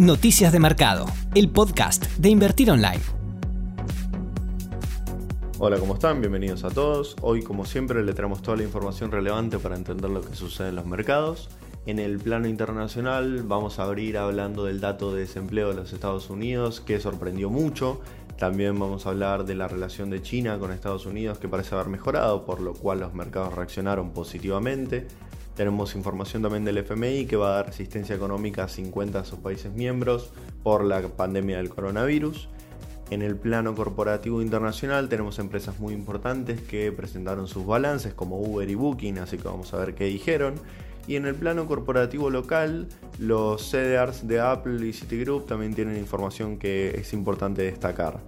Noticias de Mercado, el podcast de Invertir Online. Hola, ¿cómo están? Bienvenidos a todos. Hoy, como siempre, le traemos toda la información relevante para entender lo que sucede en los mercados. En el plano internacional vamos a abrir hablando del dato de desempleo de los Estados Unidos, que sorprendió mucho. También vamos a hablar de la relación de China con Estados Unidos, que parece haber mejorado, por lo cual los mercados reaccionaron positivamente. Tenemos información también del FMI que va a dar asistencia económica a 50 de sus países miembros por la pandemia del coronavirus. En el plano corporativo internacional tenemos empresas muy importantes que presentaron sus balances como Uber y Booking, así que vamos a ver qué dijeron. Y en el plano corporativo local, los CDRs de Apple y Citigroup también tienen información que es importante destacar.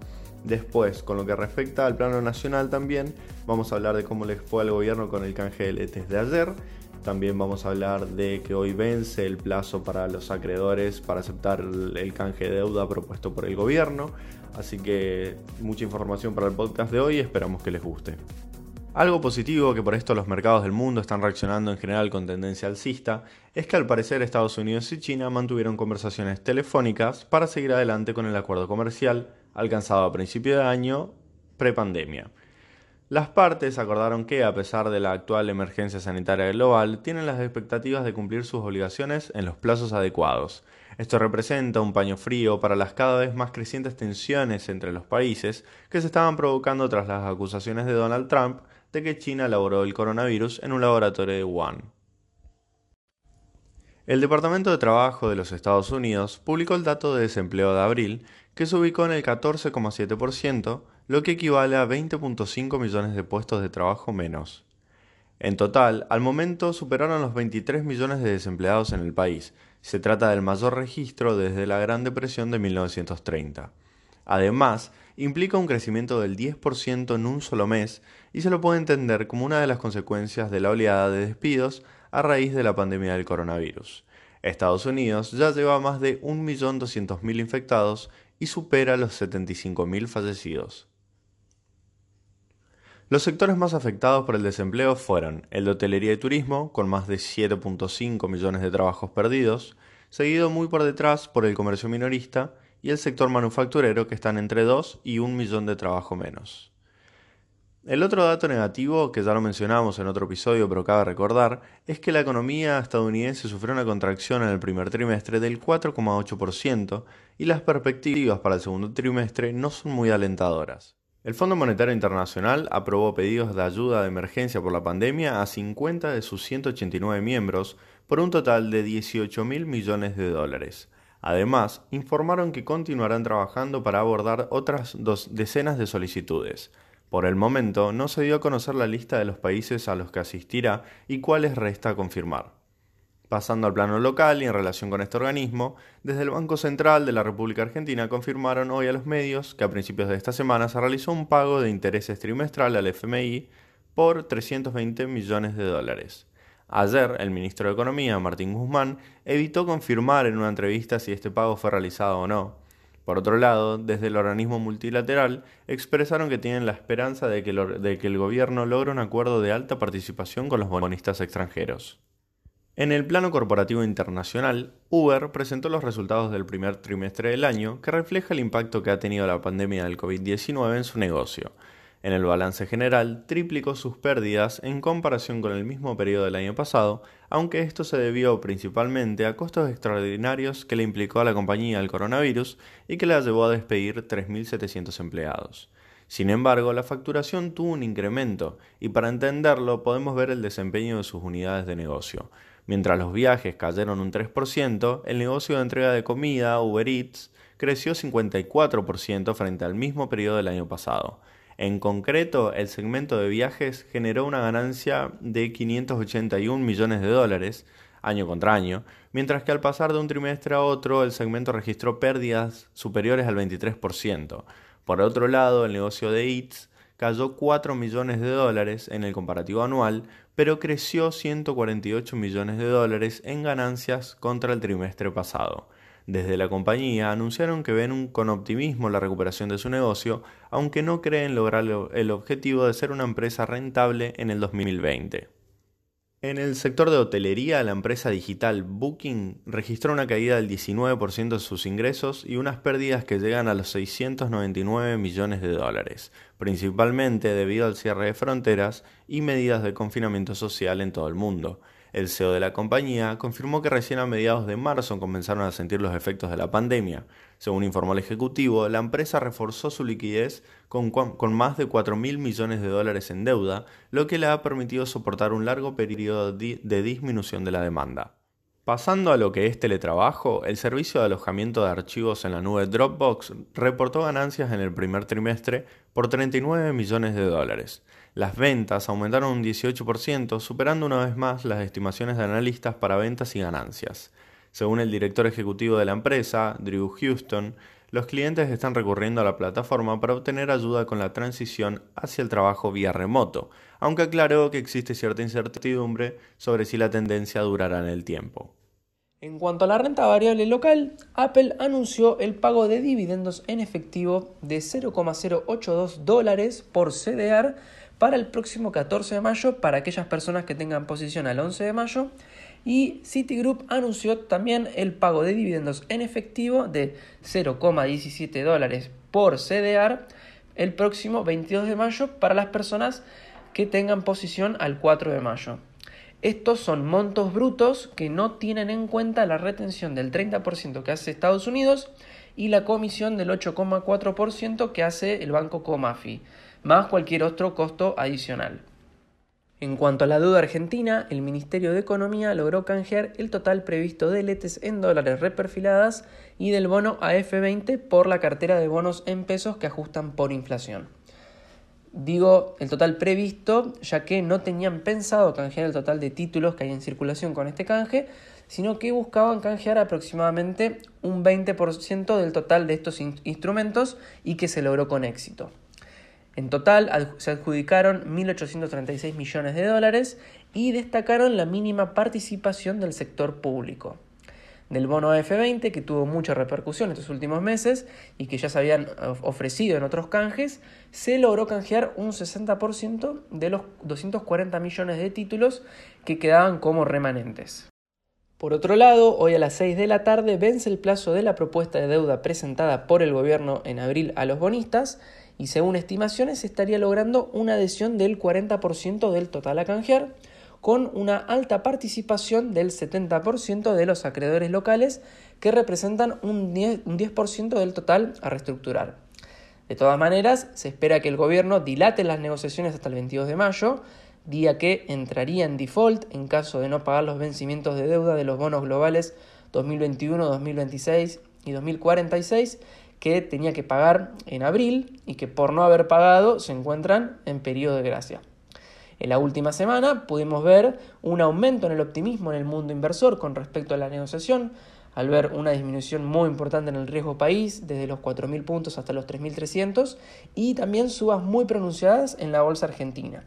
Después, con lo que respecta al plano nacional también, vamos a hablar de cómo les fue al gobierno con el canje de letes de ayer también vamos a hablar de que hoy vence el plazo para los acreedores para aceptar el canje de deuda propuesto por el gobierno. Así que mucha información para el podcast de hoy, esperamos que les guste. Algo positivo que por esto los mercados del mundo están reaccionando en general con tendencia alcista es que al parecer Estados Unidos y China mantuvieron conversaciones telefónicas para seguir adelante con el acuerdo comercial alcanzado a principio de año prepandemia. Las partes acordaron que, a pesar de la actual emergencia sanitaria global, tienen las expectativas de cumplir sus obligaciones en los plazos adecuados. Esto representa un paño frío para las cada vez más crecientes tensiones entre los países que se estaban provocando tras las acusaciones de Donald Trump de que China elaboró el coronavirus en un laboratorio de Wuhan. El Departamento de Trabajo de los Estados Unidos publicó el dato de desempleo de abril, que se ubicó en el 14,7%, lo que equivale a 20.5 millones de puestos de trabajo menos. En total, al momento superaron los 23 millones de desempleados en el país. Se trata del mayor registro desde la Gran Depresión de 1930. Además, implica un crecimiento del 10% en un solo mes y se lo puede entender como una de las consecuencias de la oleada de despidos a raíz de la pandemia del coronavirus. Estados Unidos ya lleva más de 1.200.000 infectados y supera los 75.000 fallecidos. Los sectores más afectados por el desempleo fueron el de hotelería y turismo, con más de 7.5 millones de trabajos perdidos, seguido muy por detrás por el comercio minorista y el sector manufacturero, que están entre 2 y 1 millón de trabajo menos. El otro dato negativo, que ya lo mencionamos en otro episodio, pero cabe recordar, es que la economía estadounidense sufrió una contracción en el primer trimestre del 4,8% y las perspectivas para el segundo trimestre no son muy alentadoras. El Fondo Monetario Internacional aprobó pedidos de ayuda de emergencia por la pandemia a 50 de sus 189 miembros por un total de 18 mil millones de dólares. Además, informaron que continuarán trabajando para abordar otras dos decenas de solicitudes. Por el momento, no se dio a conocer la lista de los países a los que asistirá y cuáles resta confirmar. Pasando al plano local y en relación con este organismo, desde el Banco Central de la República Argentina confirmaron hoy a los medios que a principios de esta semana se realizó un pago de intereses trimestral al FMI por 320 millones de dólares. Ayer, el ministro de Economía, Martín Guzmán, evitó confirmar en una entrevista si este pago fue realizado o no. Por otro lado, desde el organismo multilateral expresaron que tienen la esperanza de que, el gobierno logre un acuerdo de alta participación con los bonistas extranjeros. En el plano corporativo internacional, Uber presentó los resultados del primer trimestre del año que refleja el impacto que ha tenido la pandemia del COVID-19 en su negocio. En el balance general, triplicó sus pérdidas en comparación con el mismo periodo del año pasado, aunque esto se debió principalmente a costos extraordinarios que le implicó a la compañía el coronavirus y que la llevó a despedir 3.700 empleados. Sin embargo, la facturación tuvo un incremento, y para entenderlo podemos ver el desempeño de sus unidades de negocio. Mientras los viajes cayeron un 3%, el negocio de entrega de comida, Uber Eats, creció 54% frente al mismo periodo del año pasado. En concreto, el segmento de viajes generó una ganancia de 581 millones de dólares año contra año, mientras que al pasar de un trimestre a otro el segmento registró pérdidas superiores al 23%. Por otro lado, el negocio de Eats cayó 4 millones de dólares en el comparativo anual, pero creció 148 millones de dólares en ganancias contra el trimestre pasado. Desde la compañía anunciaron que ven con optimismo la recuperación de su negocio, aunque no creen lograr el objetivo de ser una empresa rentable en el 2020. En el sector de hotelería, la empresa digital Booking registró una caída del 19% de sus ingresos y unas pérdidas que llegan a los 699 millones de dólares, principalmente debido al cierre de fronteras y medidas de confinamiento social en todo el mundo. El CEO de la compañía confirmó que recién a mediados de marzo comenzaron a sentir los efectos de la pandemia. Según informó el ejecutivo, la empresa reforzó su liquidez con, más de 4 mil millones de dólares en deuda, lo que le ha permitido soportar un largo periodo de disminución de la demanda. Pasando a lo que es teletrabajo, el servicio de alojamiento de archivos en la nube Dropbox reportó ganancias en el primer trimestre por 39 millones de dólares. Las ventas aumentaron un 18%, superando una vez más las estimaciones de analistas para ventas y ganancias. Según el director ejecutivo de la empresa, Drew Houston, los clientes están recurriendo a la plataforma para obtener ayuda con la transición hacia el trabajo vía remoto, aunque aclaró que existe cierta incertidumbre sobre si la tendencia durará en el tiempo. En cuanto a la renta variable local, Apple anunció el pago de dividendos en efectivo de 0,082 dólares por CDR para el próximo 14 de mayo para aquellas personas que tengan posición al 11 de mayo. Y Citigroup anunció también el pago de dividendos en efectivo de 0,17 dólares por CDR el próximo 22 de mayo para las personas que tengan posición al 4 de mayo. Estos son montos brutos que no tienen en cuenta la retención del 30% que hace Estados Unidos y la comisión del 8,4% que hace el banco Comafi más cualquier otro costo adicional. En cuanto a la deuda argentina, el Ministerio de Economía logró canjear el total previsto de letes en dólares reperfiladas y del bono AF20 por la cartera de bonos en pesos que ajustan por inflación. Digo el total previsto, ya que no tenían pensado canjear el total de títulos que hay en circulación con este canje, sino que buscaban canjear aproximadamente un 20% del total de estos instrumentos y que se logró con éxito. En total se adjudicaron 1.836 millones de dólares y destacaron la mínima participación del sector público. Del bono F20, que tuvo mucha repercusión estos últimos meses y que ya se habían ofrecido en otros canjes, se logró canjear un 60% de los 240 millones de títulos que quedaban como remanentes. Por otro lado, hoy a las 6 de la tarde vence el plazo de la propuesta de deuda presentada por el gobierno en abril a los bonistas y según estimaciones se estaría logrando una adhesión del 40% del total a canjear, con una alta participación del 70% de los acreedores locales que representan un 10%, del total a reestructurar. De todas maneras, se espera que el gobierno dilate las negociaciones hasta el 22 de mayo, día que entraría en default en caso de no pagar los vencimientos de deuda de los bonos globales 2021, 2026 y 2046 que tenía que pagar en abril y que por no haber pagado se encuentran en periodo de gracia. En la última semana pudimos ver un aumento en el optimismo en el mundo inversor con respecto a la negociación, al ver una disminución muy importante en el riesgo país, desde los 4.000 puntos hasta los 3.300, y también subas muy pronunciadas en la bolsa argentina.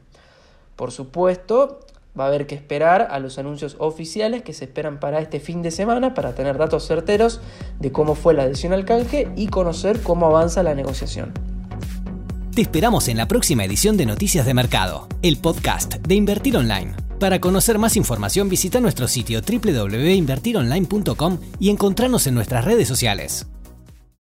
Por supuesto, va a haber que esperar a los anuncios oficiales que se esperan para este fin de semana para tener datos certeros de cómo fue la adhesión al canje y conocer cómo avanza la negociación. Te esperamos en la próxima edición de Noticias de Mercado, el podcast de Invertir Online. Para conocer más información visita nuestro sitio www.invertironline.com y encontrarnos en nuestras redes sociales.